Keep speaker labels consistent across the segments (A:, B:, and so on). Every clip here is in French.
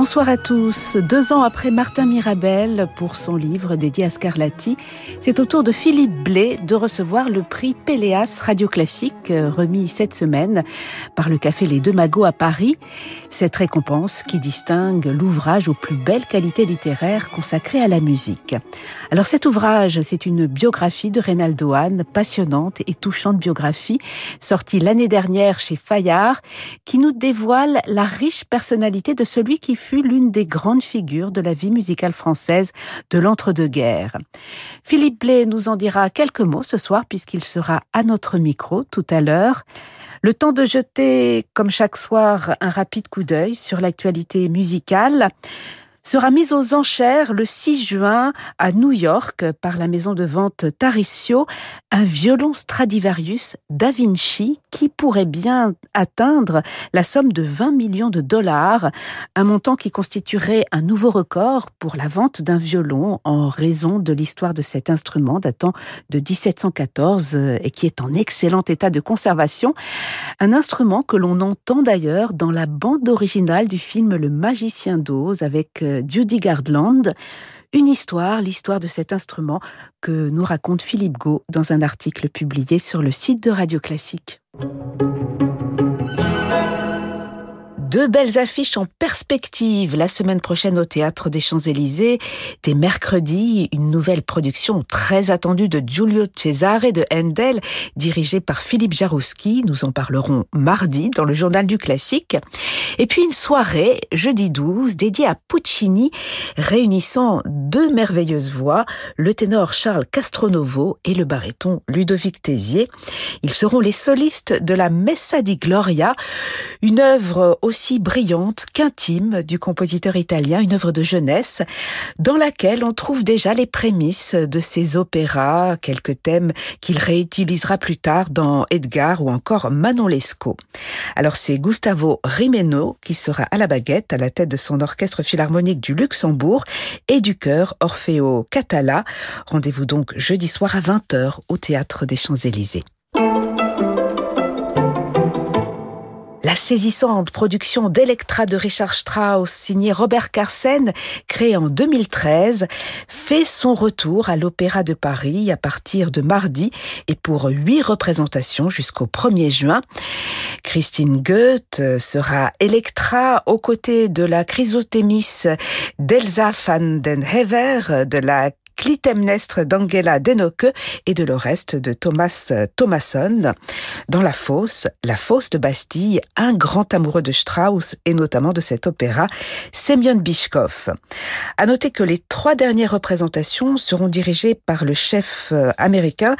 A: Bonsoir à tous. Deux ans après Martin Mirabel pour son livre dédié à Scarlatti, c'est au tour de Philippe Blé de recevoir le prix Péléas Radio Classique, euh, remis cette semaine par le Café Les Deux Magots à Paris. Cette récompense qui distingue l'ouvrage aux plus belles qualités littéraires consacrées à la musique. Alors cet ouvrage, c'est une biographie de Reynaldo Hahn, passionnante et touchante biographie, sortie l'année dernière chez Fayard, qui nous dévoile la riche personnalité de celui qui l'une des grandes figures de la vie musicale française de l'entre-deux-guerres. Philippe Blais nous en dira quelques mots ce soir puisqu'il sera à notre micro tout à l'heure. Le temps de jeter, comme chaque soir, un rapide coup d'œil sur l'actualité musicale sera mise aux enchères le 6 juin à New York par la maison de vente Tarissio un violon Stradivarius Da Vinci qui pourrait bien atteindre la somme de 20 millions de dollars, un montant qui constituerait un nouveau record pour la vente d'un violon en raison de l'histoire de cet instrument datant de 1714 et qui est en excellent état de conservation. Un instrument que l'on entend d'ailleurs dans la bande originale du film Le Magicien d'Oz avec euh, Judy Garland. Une histoire, l'histoire de cet instrument que nous raconte Philippe Gau dans un article publié sur le site de Radio Classique. Deux belles affiches en perspective la semaine prochaine au Théâtre des Champs-Élysées. Dès mercredi, une nouvelle production très attendue de Giulio Cesare de Handel, dirigée par Philippe Jarouski. Nous en parlerons mardi dans le journal du classique. Et puis une soirée, jeudi 12, dédiée à Puccini, réunissant deux merveilleuses voix, le ténor Charles Castronovo et le baryton Ludovic Tézier. Ils seront les solistes de la Messa di Gloria, une œuvre aussi aussi brillante qu'intime du compositeur italien, une œuvre de jeunesse, dans laquelle on trouve déjà les prémices de ses opéras, quelques thèmes qu'il réutilisera plus tard dans Edgar ou encore Manon Lescaut. Alors c'est Gustavo Rimeno qui sera à la baguette à la tête de son orchestre philharmonique du Luxembourg et du chœur Orfeo Catala. Rendez-vous donc jeudi soir à 20h au théâtre des Champs-Élysées. La saisissante production d'Electra de Richard Strauss, signée Robert Carsen, créée en 2013, fait son retour à l'Opéra de Paris à partir de mardi et pour huit représentations jusqu'au 1er juin. Christine Goethe sera Electra aux côtés de la Chrysothémis d'Elsa van den Hever, de la Clytemnestre d'Angela Denoke et de l'Oreste de Thomas Thomasson. Dans la fosse, la fosse de Bastille, un grand amoureux de Strauss et notamment de cet opéra, Semyon Bishkov. À noter que les trois dernières représentations seront dirigées par le chef euh, américain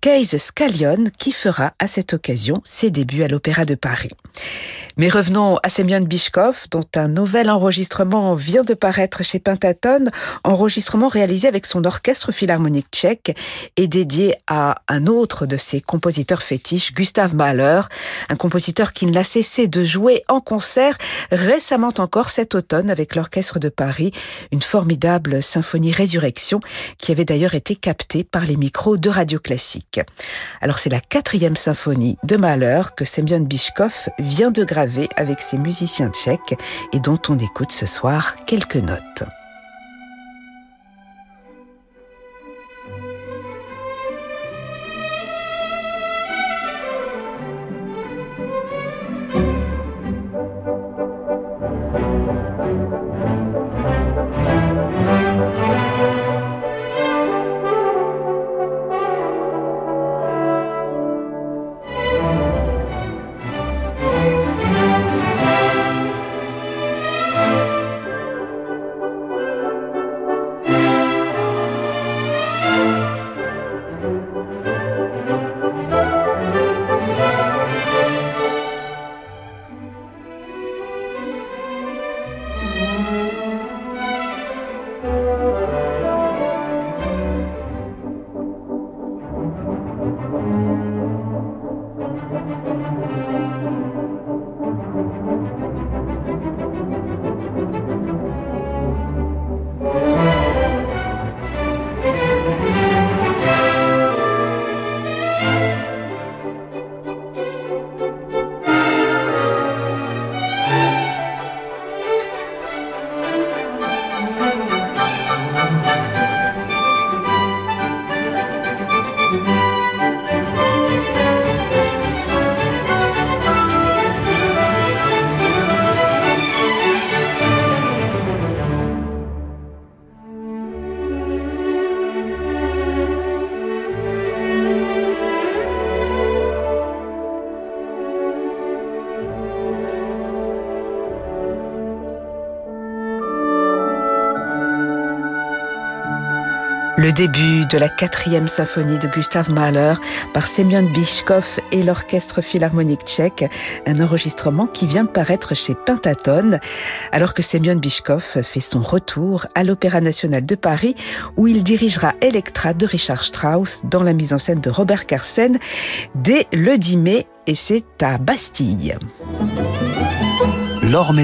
A: Case Scallion qui fera à cette occasion ses débuts à l'Opéra de Paris. Mais revenons à Semyon Bishkov, dont un nouvel enregistrement vient de paraître chez Pentatone, enregistrement réalisé avec son orchestre philharmonique tchèque et dédié à un autre de ses compositeurs fétiches, Gustav Mahler, un compositeur qui ne l'a cessé de jouer en concert récemment encore cet automne avec l'orchestre de Paris, une formidable symphonie Résurrection qui avait d'ailleurs été captée par les micros de Radio Classique. Alors c'est la quatrième symphonie de Mahler que Semyon Bishkov vient de graver avec ses musiciens tchèques et dont on écoute ce soir quelques notes. Le début de la quatrième symphonie de Gustav Mahler par Semyon Bishkov et l'Orchestre Philharmonique tchèque, un enregistrement qui vient de paraître chez Pentatone, alors que Semyon Bishkov fait son retour à l'Opéra National de Paris, où il dirigera Electra de Richard Strauss dans la mise en scène de Robert Carsen dès le 10 mai, et c'est à Bastille.
B: L'Or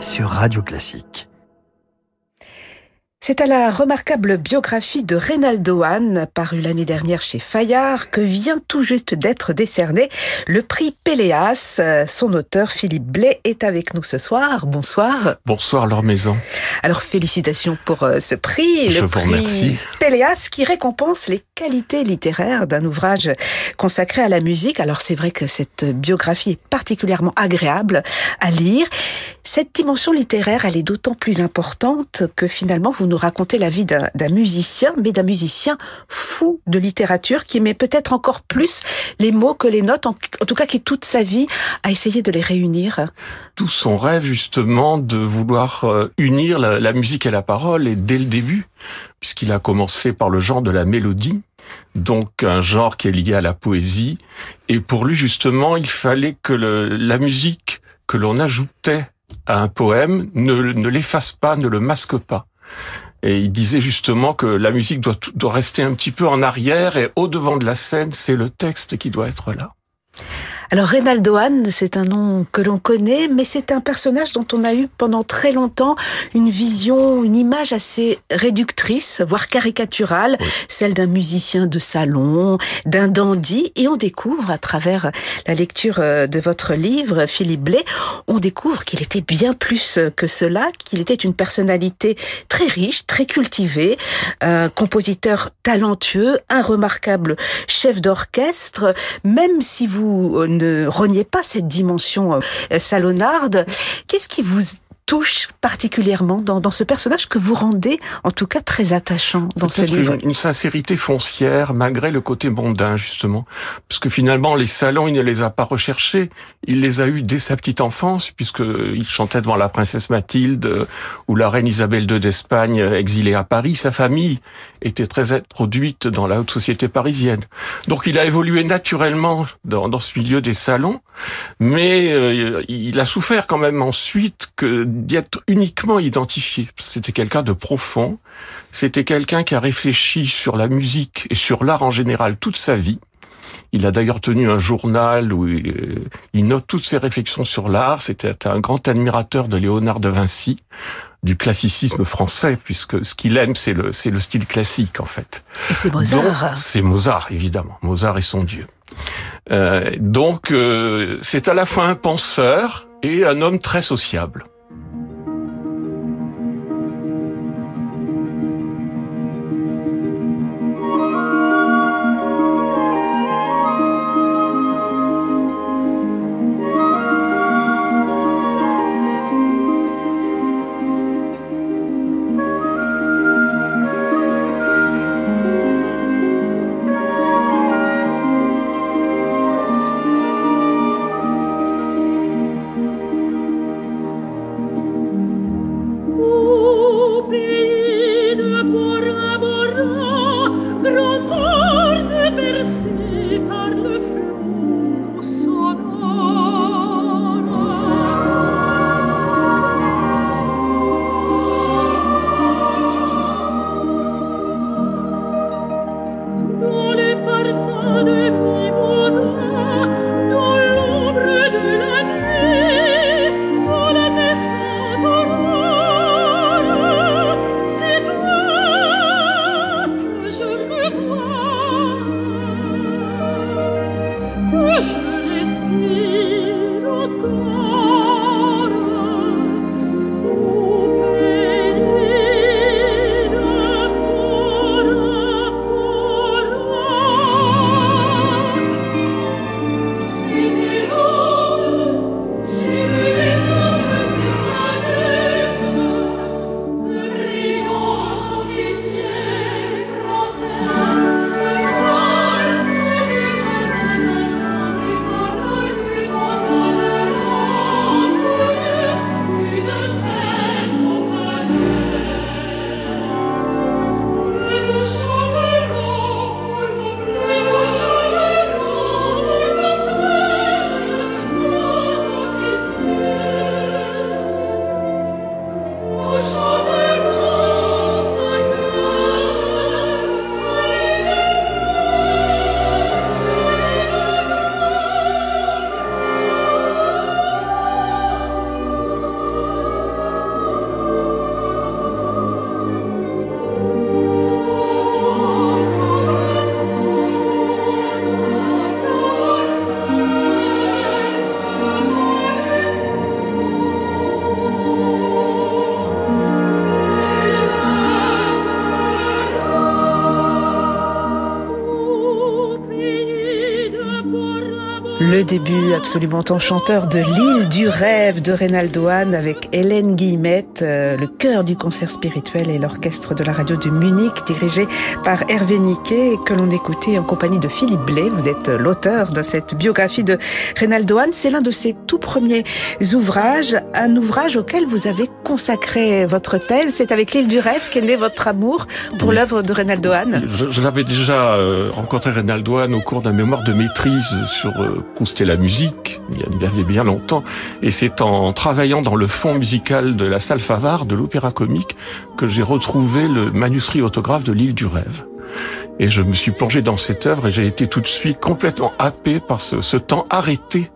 B: sur Radio Classique.
A: C'est à la remarquable biographie de Reynaldo Hahn, parue l'année dernière chez Fayard, que vient tout juste d'être décerné le prix Péléas. Son auteur, Philippe Blais, est avec nous ce soir. Bonsoir.
C: Bonsoir, leur maison.
A: Alors, félicitations pour euh, ce prix.
C: Je
A: le
C: vous
A: prix
C: remercie.
A: Péléas qui récompense les qualités littéraires d'un ouvrage consacré à la musique. Alors, c'est vrai que cette biographie est particulièrement agréable à lire. Cette dimension littéraire, elle est d'autant plus importante que finalement, vous nous racontez la vie d'un musicien, mais d'un musicien fou de littérature qui met peut-être encore plus les mots que les notes, en, en tout cas qui toute sa vie a essayé de les réunir.
C: Tout son rêve, justement, de vouloir euh, unir la, la musique et la parole, et dès le début, puisqu'il a commencé par le genre de la mélodie, donc un genre qui est lié à la poésie, et pour lui, justement, il fallait que la musique que l'on ajoutait à un poème ne, ne l'efface pas, ne le masque pas. Et il disait justement que la musique doit, doit rester un petit peu en arrière et au devant de la scène, c'est le texte qui doit être là.
A: Alors Reynaldo Hahn, c'est un nom que l'on connaît, mais c'est un personnage dont on a eu pendant très longtemps une vision, une image assez réductrice, voire caricaturale,
C: Oui.
A: celle d'un musicien de salon, d'un dandy, et on découvre à travers la lecture euh, de votre livre, Philippe Blais, on découvre qu'il était bien plus que cela, qu'il était une personnalité très riche, très cultivée, un compositeur talentueux, un remarquable chef d'orchestre, même si vous euh, ne reniez pas cette dimension euh, salonarde, qu'est-ce qui vous touche particulièrement dans, dans ce personnage que vous rendez en tout cas très attachant dans ce livre
C: une, une sincérité foncière, malgré le côté mondain, justement. Parce que finalement, les salons, il ne les a pas recherchés. Il les a eus dès sa petite enfance, puisqu'il chantait devant la princesse Mathilde euh, ou la reine Isabelle II d'Espagne, euh, exilée à Paris. Sa famille était très introduite dans la haute société parisienne. Donc il a évolué naturellement dans, dans ce milieu des salons, mais euh, il a souffert quand même ensuite que d'être uniquement identifié. C'était quelqu'un de profond, c'était quelqu'un qui a réfléchi sur la musique et sur l'art en général toute sa vie. Il a d'ailleurs tenu un journal où il, euh, il note toutes ses réflexions sur l'art. C'était un grand admirateur de Léonard de Vinci, du classicisme français, puisque ce qu'il aime, c'est le, c'est le style classique, en fait.
A: Et c'est
C: Donc,
A: Mozart.
C: C'est Mozart, évidemment. Mozart est son dieu. Euh, donc, euh, c'est à la fois un penseur et un homme très sociable.
D: Le
A: début absolument enchanteur de l'île du rêve de Reynaldoane avec Hélène Guillemette, euh, le cœur du concert spirituel et l'orchestre de la radio de Munich dirigé par Hervé Niquet que l'on écoutait en compagnie de Philippe Blé. Vous êtes l'auteur de cette biographie de Reynaldoane. C'est l'un de ses tout premiers ouvrages, un ouvrage auquel vous avez consacré votre thèse. C'est avec l'île du rêve qu'est né votre amour pour
C: Oui.
A: l'œuvre de Reynaldoane.
C: Je, je l'avais déjà euh, rencontré Reynaldoane au cours d'un mémoire de maîtrise sur et la musique, il y avait bien longtemps, et c'est en travaillant dans le fond musical de la salle Favard de l'Opéra Comique que j'ai retrouvé le manuscrit autographe de l'île du rêve. Et je me suis plongé dans cette œuvre et j'ai été tout de suite complètement happé par ce, ce temps arrêté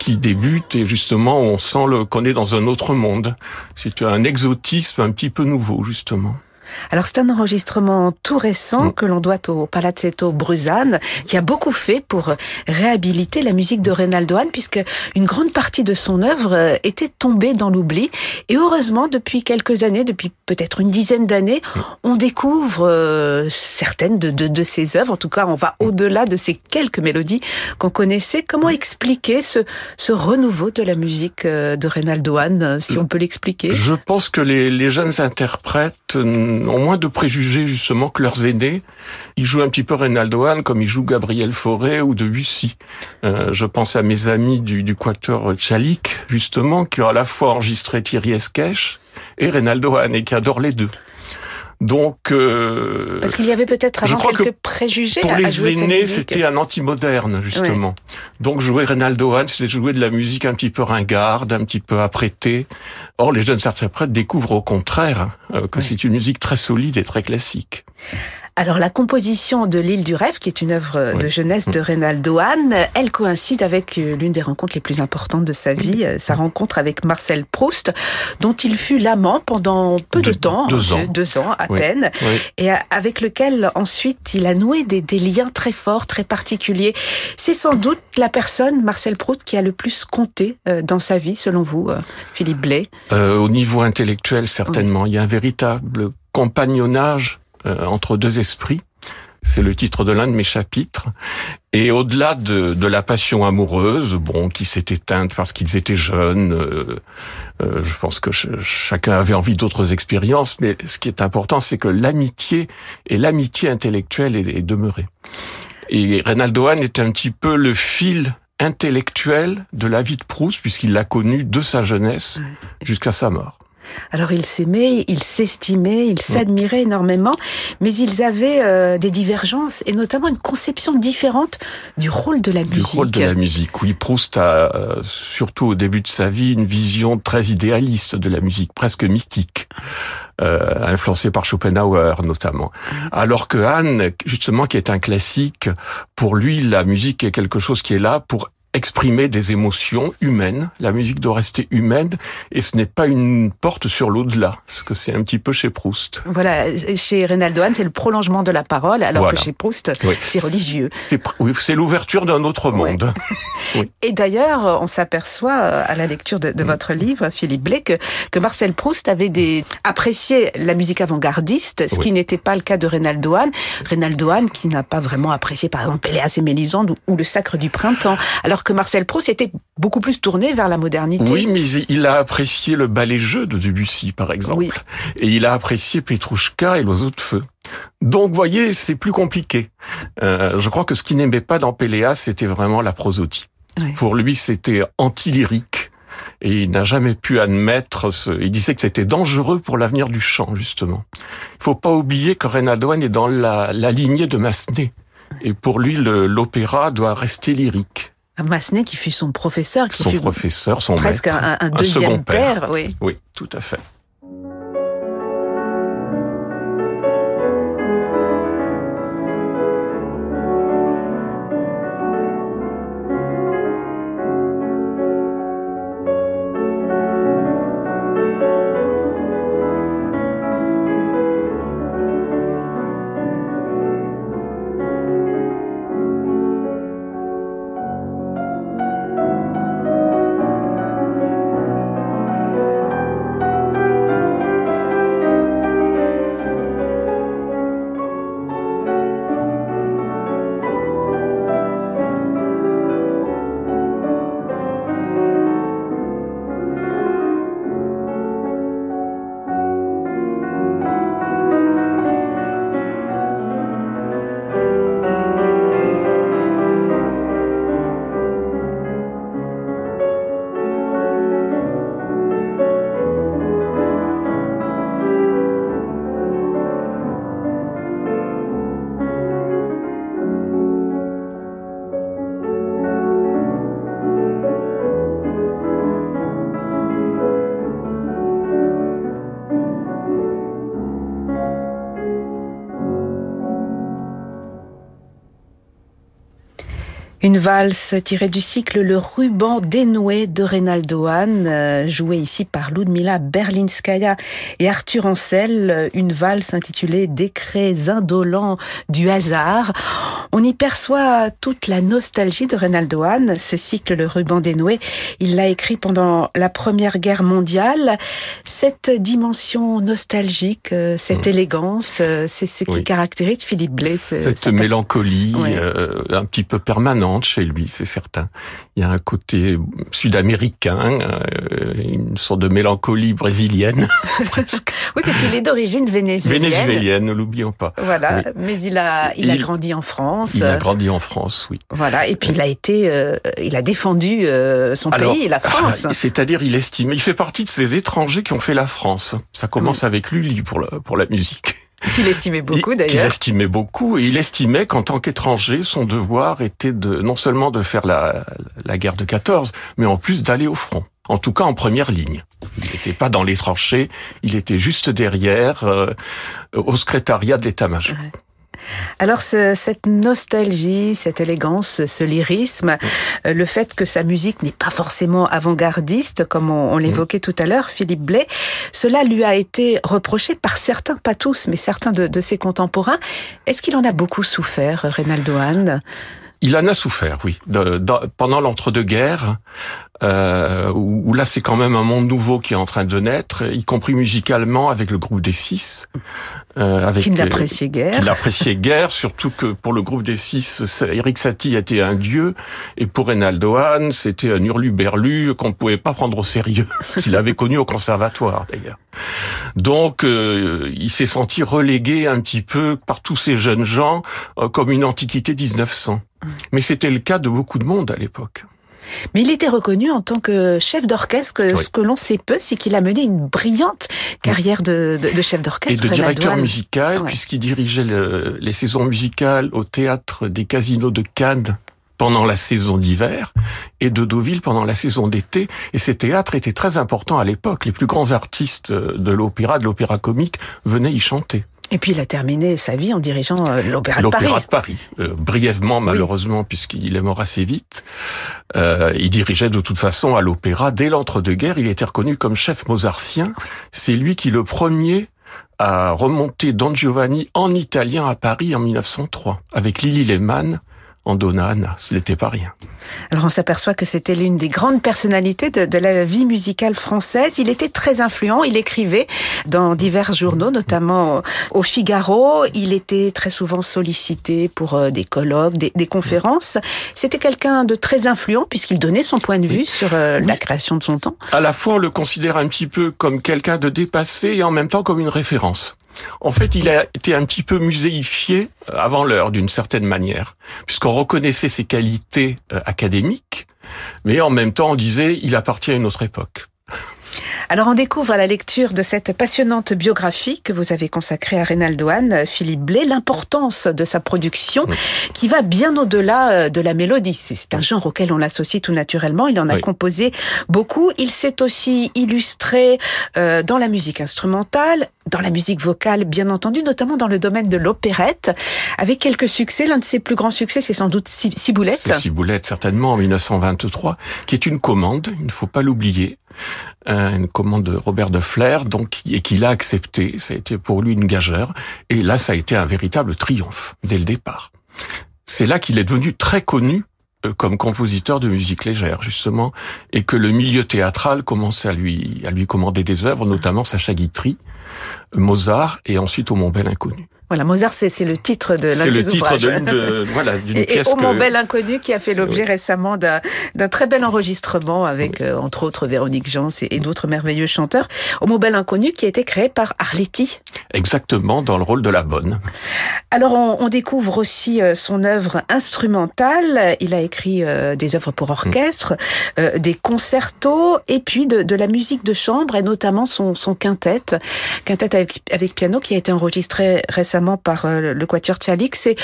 C: qui débute et justement on sent qu'on est dans un autre monde. C'est un exotisme un petit peu nouveau justement.
A: Alors c'est un enregistrement tout récent
C: Mm.
A: que l'on doit au Palazzetto Bruzane, qui a beaucoup fait pour réhabiliter la musique de Reynaldoane, puisque une grande partie de son œuvre euh, était tombée dans l'oubli. Et heureusement, depuis quelques années, depuis peut-être une dizaine d'années, on découvre euh, certaines de, de, de ses œuvres. En tout cas, on va au-delà de ces quelques mélodies qu'on connaissait. Comment expliquer ce, ce renouveau de la musique euh, de Reynaldoane, euh, si on peut l'expliquer?
C: Je pense que les, les jeunes interprètes ont moins de préjugés justement que leurs aînés. Ils jouent un petit peu Reynaldoane comme ils jouent Gabriel Fauré ou Debussy. Euh, je pense à mes amis du, du quatuor Tchalik, justement, qui ont à la fois enregistré Thierry Esquèche et Reynaldoane et qui adorent les deux. Donc, euh,
A: Parce qu'il y avait peut-être avant
C: crois que
A: quelques préjugés
C: pour
A: à,
C: les
A: jouer
C: aînés, c'était un anti-moderne, justement. Donc, jouer Reynaldoane, c'était jouer de la musique un petit peu ringarde, un petit peu apprêtée. Or, les jeunes interprètes découvrent au contraire euh, que
A: Ouais.
C: c'est une musique très solide et très classique.
A: Alors la composition de l'île du rêve, qui est une œuvre de jeunesse de Reynaldo Hahn, elle coïncide avec euh, l'une des rencontres les plus importantes de sa vie, euh, sa rencontre avec Marcel Proust, dont il fut l'amant pendant peu de temps,
C: deux
A: euh,
C: ans.
A: deux ans à
C: Oui.
A: peine,
C: Oui.
A: et avec lequel ensuite il a noué des, des liens très forts, très particuliers. C'est sans doute la personne, Marcel Proust, qui a le plus compté euh, dans sa vie, selon vous, Philippe Blais?
C: Euh, au niveau intellectuel, certainement, il y a un véritable compagnonnage entre deux esprits. C'est le titre de l'un de mes chapitres. Et au-delà de, de la passion amoureuse, bon, qui s'est éteinte parce qu'ils étaient jeunes, euh, euh, je pense que ch- chacun avait envie d'autres expériences, mais ce qui est important, c'est que l'amitié et l'amitié intellectuelle est, est demeurée. Et Reynaldo Hahn est un petit peu le fil intellectuel de la vie de Proust, puisqu'il l'a connu de sa jeunesse jusqu'à sa mort.
A: Alors ils s'aimaient, ils s'estimaient, ils s'admiraient énormément, mais ils avaient euh, des divergences et notamment une conception différente du rôle de la
C: Du
A: musique.
C: rôle de la musique. Oui, Proust a, euh, surtout au début de sa vie, une vision très idéaliste de la musique, presque mystique, euh, influencée par Schopenhauer notamment. Alors que Hahn, justement, qui est un classique, pour lui, la musique est quelque chose qui est là pour exprimer des émotions humaines. La musique doit rester humaine et ce n'est pas une porte sur l'au-delà, ce que c'est un petit peu chez Proust.
A: Voilà, chez Reynaldo Hahn, c'est le prolongement de la parole, alors
C: Voilà.
A: que chez Proust,
C: Oui.
A: c'est religieux.
C: C'est pr- oui, c'est l'ouverture d'un autre
A: Ouais.
C: monde.
A: Et d'ailleurs, on s'aperçoit euh, à la lecture de,
C: Mm.
A: votre livre, Philippe Blais, que, que Marcel Proust avait des, apprécié la musique avant-gardiste, ce qui n'était pas le cas de Reynaldo Hahn. Reynaldo Hahn qui n'a pas vraiment apprécié, par exemple, Péléas et Mélisande ou, ou le Sacre du Printemps, alors que Marcel Proust était beaucoup plus tourné vers la modernité.
C: Oui, mais il a apprécié le ballet-jeu de Debussy, par exemple.
A: Oui.
C: Et il a apprécié Petrouchka et l'oiseau de feu. Donc, vous voyez, c'est plus compliqué. Euh, je crois que ce qu'il n'aimait pas dans Péléas, c'était vraiment la prosodie.
A: Ouais.
C: Pour lui, c'était anti-lyrique. Et il n'a jamais pu admettre ce... Il disait que c'était dangereux pour l'avenir du chant, justement. Il faut pas oublier que Reynaldo Hahn est dans la, la lignée de Massenet. Et pour lui, l'opéra doit rester lyrique.
A: Massenet qui fut son professeur, qui
C: Son
A: fut
C: professeur, son
A: presque
C: maître.
A: un, un
C: second
A: deuxième
C: père.
A: père. oui.
C: Oui, tout à fait.
A: Une valse tirée du cycle Le ruban dénoué de Reynaldo Hahn, euh, jouée ici par Ludmila Berlinskaya et Arthur Ancel, une valse intitulée Décrets indolents du hasard. On y perçoit toute la nostalgie de Reynaldo Hahn. Ce cycle Le ruban dénoué, il l'a écrit pendant la Première Guerre mondiale. Cette dimension nostalgique, euh, cette mmh. élégance, euh, c'est ce qui caractérise Philippe Blais.
C: Cette mélancolie un petit peu permanente chez lui, c'est certain. Il y a un côté sud-américain, euh, une sorte de mélancolie brésilienne.
A: oui, parce qu'il est d'origine vénézuélienne.
C: Vénézuélienne, ne l'oublions pas.
A: Voilà, mais il a, il, a grandi en France.
C: Il a grandi en France, oui.
A: Voilà, et puis il a été, euh, il a défendu euh, son pays, la France.
C: C'est-à-dire, il estime, il fait partie de ces étrangers qui ont fait la France. Ça commence avec Lully pour la, pour la musique.
A: Qu'il estimait beaucoup d'ailleurs.
C: Qu'il estimait beaucoup et il estimait qu'en tant qu'étranger, son devoir était de non seulement de faire la, la guerre de 14, mais en plus d'aller au front. En tout cas en première ligne. Il n'était pas dans les tranchées, il était juste derrière, euh, au secrétariat de l'état-major.
A: Alors cette nostalgie, cette élégance, ce lyrisme, euh, le fait que sa musique n'est pas forcément avant-gardiste, comme on, l'évoquait tout à l'heure, Philippe Blais, cela lui a été reproché par certains, pas tous, mais certains de, ses contemporains. Est-ce qu'il en a beaucoup souffert, Reynaldo Hahn?
C: Il en a souffert, oui. pendant l'entre-deux-guerres, euh, où, là c'est quand même un monde nouveau qui est en train de naître, y compris musicalement avec le groupe des Six.
A: Euh, avec, qui n'appréciait guère.
C: Qui n'appréciait guère, surtout que pour le groupe des Six, Eric Satie était un dieu, et pour Reynaldo Hahn, c'était un hurlu-berlu qu'on ne pouvait pas prendre au sérieux, qu'il avait connu au conservatoire d'ailleurs. Donc euh, il s'est senti relégué un petit peu par tous ces jeunes gens euh, comme une antiquité 1900. Mais c'était le cas de beaucoup de monde à l'époque.
A: Mais il était reconnu en tant que chef d'orchestre. Ce que l'on sait peu, c'est qu'il a mené une brillante carrière de, chef d'orchestre.
C: Et de directeur musical, puisqu'il dirigeait les saisons musicales au théâtre des casinos de Cannes pendant la saison d'hiver et de Deauville pendant la saison d'été. Et ces théâtres étaient très importants à l'époque. Les plus grands artistes de l'opéra, de l'opéra comique, venaient y chanter.
A: Et puis il a terminé sa vie en dirigeant euh, l'Opéra
C: de Paris. L'Opéra de Paris, euh, brièvement malheureusement puisqu'il est mort assez vite. Euh, il dirigeait de toute façon à l'Opéra dès l'entre-deux-guerres. Il était reconnu comme chef mozartien. C'est lui qui le premier a remonté Don Giovanni en italien à Paris en 1903 avec Lily Lehmann en Donane, ce n'était pas rien.
A: Alors on s'aperçoit que c'était l'une des grandes personnalités de, la vie musicale française. Il était très influent, il écrivait dans divers journaux, notamment au Figaro. Il était très souvent sollicité pour euh, des colloques, des, conférences. C'était quelqu'un de très influent puisqu'il donnait son point de vue sur euh, la création de son temps.
C: À la fois on le considère un petit peu comme quelqu'un de dépassé et en même temps comme une référence. En fait, il a été un petit peu muséifié euh, avant l'heure, d'une certaine manière, puisqu'on reconnaissait ses qualités euh, académiques, mais en même temps, on disait, il appartient à une autre époque.
A: Alors on découvre à la lecture de cette passionnante biographie que vous avez consacrée à Reynaldo Hahn, Philippe Blais, l'importance de sa production qui va bien au-delà euh, de la mélodie. C'est un genre auquel on l'associe tout naturellement. Il en a composé beaucoup. Il s'est aussi illustré euh, dans la musique instrumentale, dans la musique vocale, bien entendu, notamment dans le domaine de l'opérette, avec quelques succès. L'un de ses plus grands succès, c'est sans doute Ciboulette.
C: Ciboulette, certainement, en 1923, qui est une commande, il ne faut pas l'oublier. Une commande de Robert de Flair, donc et qu'il a accepté. Ça a été pour lui une gageure. Et là, ça a été un véritable triomphe dès le départ. C'est là qu'il est devenu très connu euh, comme compositeur de musique légère justement et que le milieu théâtral commençait à lui à lui commander des œuvres notamment Sacha Guitry, Mozart et ensuite au Mont Bel Inconnu.
A: Voilà, Mozart, c'est le titre de l'un C'est
C: le titre de, voilà, d'une pièce.
A: Et Au Mont Bel Inconnu, qui a fait l'objet récemment d'un très bel enregistrement avec, euh, entre autres, Véronique Jans et, d'autres merveilleux chanteurs. Au Mont Bel Inconnu, qui a été créé par Arletty.
C: Exactement, dans le rôle de la bonne.
A: Alors, on, découvre aussi euh, son œuvre instrumentale. Il a écrit euh, des œuvres pour orchestre, des concertos, et puis de, la musique de chambre, et notamment son, son quintet, quintet avec, avec piano, qui a été enregistré récemment par euh, le Quatuor Tchalik. C'est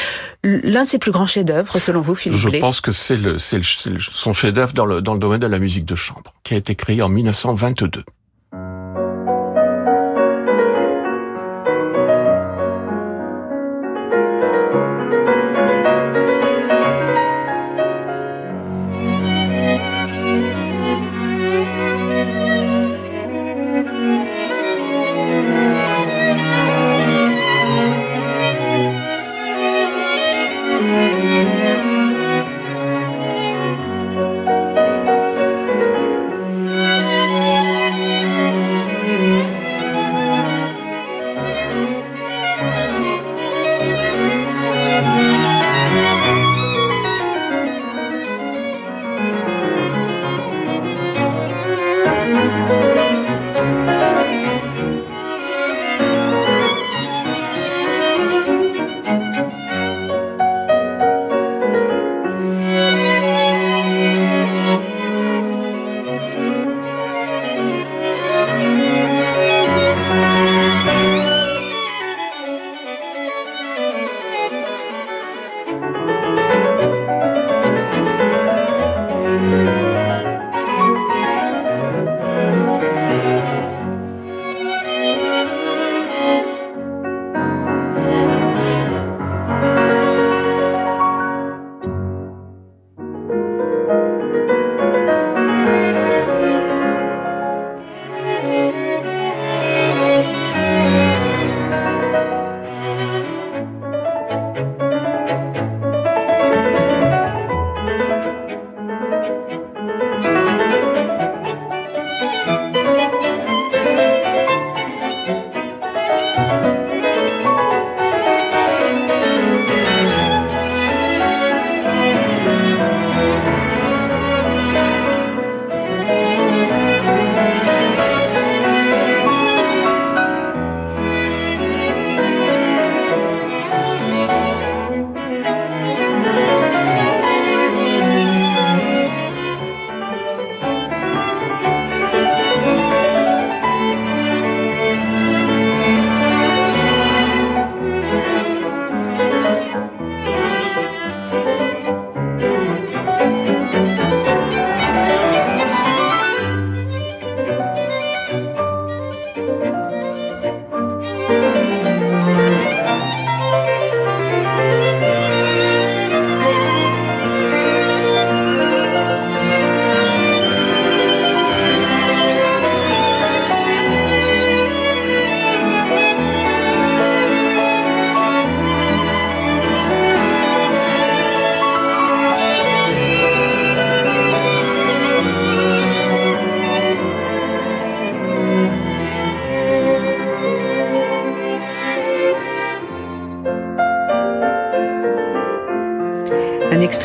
A: l'un de ses plus grands chefs-d'œuvre, selon vous, Philippe
C: Je pense que c'est son chef-d'œuvre dans le, dans le domaine de la musique de chambre, qui a été créé en 1922.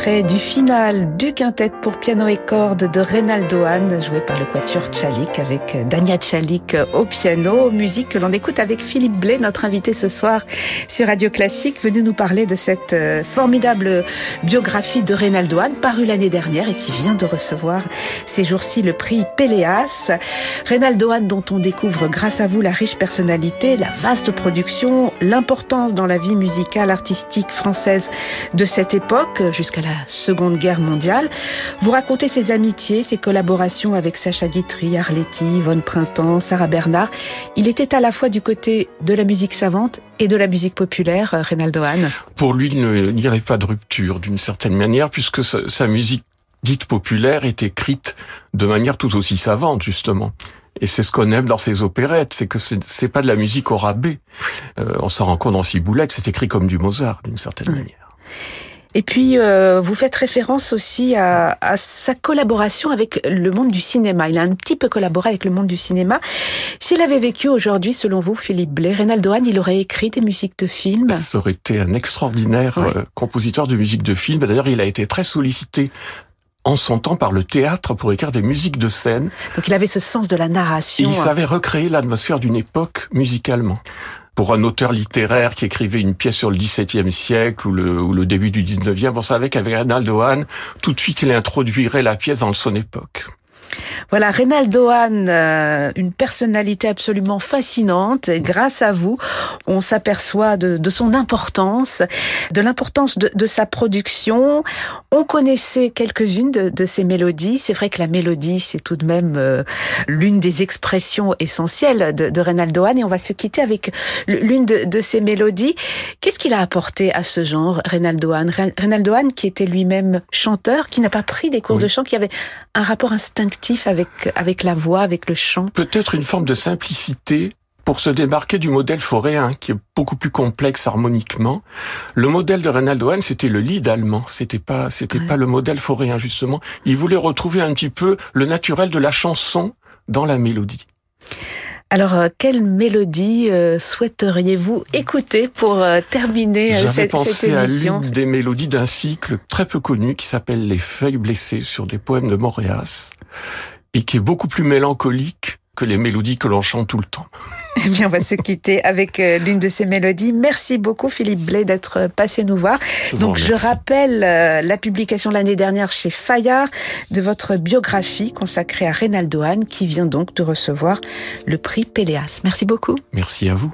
A: Du final du quintet pour piano et cordes de Reynaldo Hahn, joué par le quatuor Tchalik avec Dania Tchalik au piano, musique que l'on écoute avec Philippe Blais, notre invité ce soir sur Radio Classique, venu nous parler de cette euh, formidable biographie de Reynaldo Hahn, parue l'année dernière et qui vient de recevoir ces jours-ci le prix Péléas. Reynaldo Hahn dont on découvre grâce à vous la riche personnalité, la vaste production, l'importance dans la vie musicale artistique française de cette époque, jusqu'à la Seconde Guerre mondiale. Vous racontez ses amitiés, ses collaborations avec Sacha Guitry, Arletty, Yvonne Printemps, Sarah Bernard. Il était à la fois du côté de la musique savante et de la musique populaire, Reynaldo Hahn.
C: Pour lui, il n'y avait pas de rupture d'une certaine manière, puisque sa, sa musique dite populaire est écrite de manière tout aussi savante, justement. Et c'est ce qu'on aime dans ses opérettes, c'est que c'est pas de la musique au rabais. Euh, on s'en rend compte dans Ciboulette, c'est écrit comme du Mozart, d'une certaine manière.
A: Et puis, euh, vous faites référence aussi à, à, sa collaboration avec le monde du cinéma. Il a un petit peu collaboré avec le monde du cinéma. S'il avait vécu aujourd'hui, selon vous, Philippe Blais, Reynaldo Hahn, il aurait écrit des musiques de films?
C: Ça aurait été un extraordinaire euh, compositeur de musique de film. D'ailleurs, il a été très sollicité en son temps par le théâtre pour écrire des musiques de scène.
A: Donc il avait ce sens de la
C: Et
A: narration.
C: il savait recréer l'atmosphère d'une époque musicalement. Pour un auteur littéraire qui écrivait une pièce sur le XVIIe siècle ou le, début du XIXe, on savait qu'avec Reynaldo Hahn, tout de suite, il introduirait la pièce dans son époque.
A: Voilà, Reynaldo Hahn, euh, une personnalité absolument fascinante. Et grâce à vous, on s'aperçoit de, de son importance, de l'importance de, de sa production. On connaissait quelques-unes de, de ses mélodies. C'est vrai que la mélodie, c'est tout de même euh, l'une des expressions essentielles de, Reynaldo Hahn. Et on va se quitter avec l'une de, ses mélodies. Qu'est-ce qu'il a apporté à ce genre, Reynaldo Hahn Re- Reynaldo Hahn, qui était lui-même chanteur, qui n'a pas pris des cours
C: Oui.
A: de chant, qui avait un rapport instinctif avec, avec la voix, avec le chant.
C: Peut-être une forme de simplicité pour se démarquer du modèle foréen, qui est beaucoup plus complexe harmoniquement. Le modèle de Reynaldo Hahn, c'était le lead allemand. C'était pas, c'était
A: Ouais.
C: pas le modèle foréen, justement. Il voulait retrouver un petit peu le naturel de la chanson dans la mélodie.
A: Alors, euh, quelle mélodie euh, souhaiteriez-vous écouter pour euh, terminer cette, cette
C: pensé à l'une des mélodies d'un cycle très peu connu qui s'appelle Les feuilles blessées sur des poèmes de Moréas et qui est beaucoup plus mélancolique que les mélodies que l'on chante tout le temps.
A: Eh bien, on va se quitter avec euh, l'une de ces mélodies. Merci beaucoup, Philippe Blais, d'être passé nous voir.
C: Je
A: Donc, je rappelle euh, la publication l'année dernière chez Fayard de votre biographie consacrée à Reynaldo Hahn, qui vient donc de recevoir le prix Péléas. Merci beaucoup.
C: Merci à vous.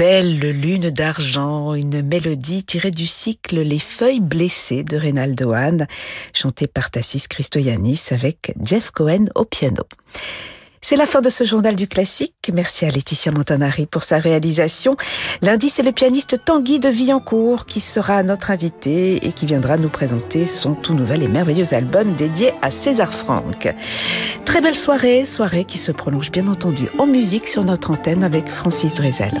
A: Belle lune d'argent, une mélodie tirée du cycle Les feuilles blessées de Reynaldo Hahn, chantée par Tassis Christoyanis avec Jeff Cohen au piano. C'est la fin de ce journal du classique. Merci à Laetitia Montanari pour sa réalisation. Lundi, c'est le pianiste Tanguy de Villancourt qui sera notre invité et qui viendra nous présenter son tout nouvel et merveilleux album dédié à César Franck. Très belle soirée, soirée qui se prolonge bien entendu en musique sur notre antenne avec Francis Drezel.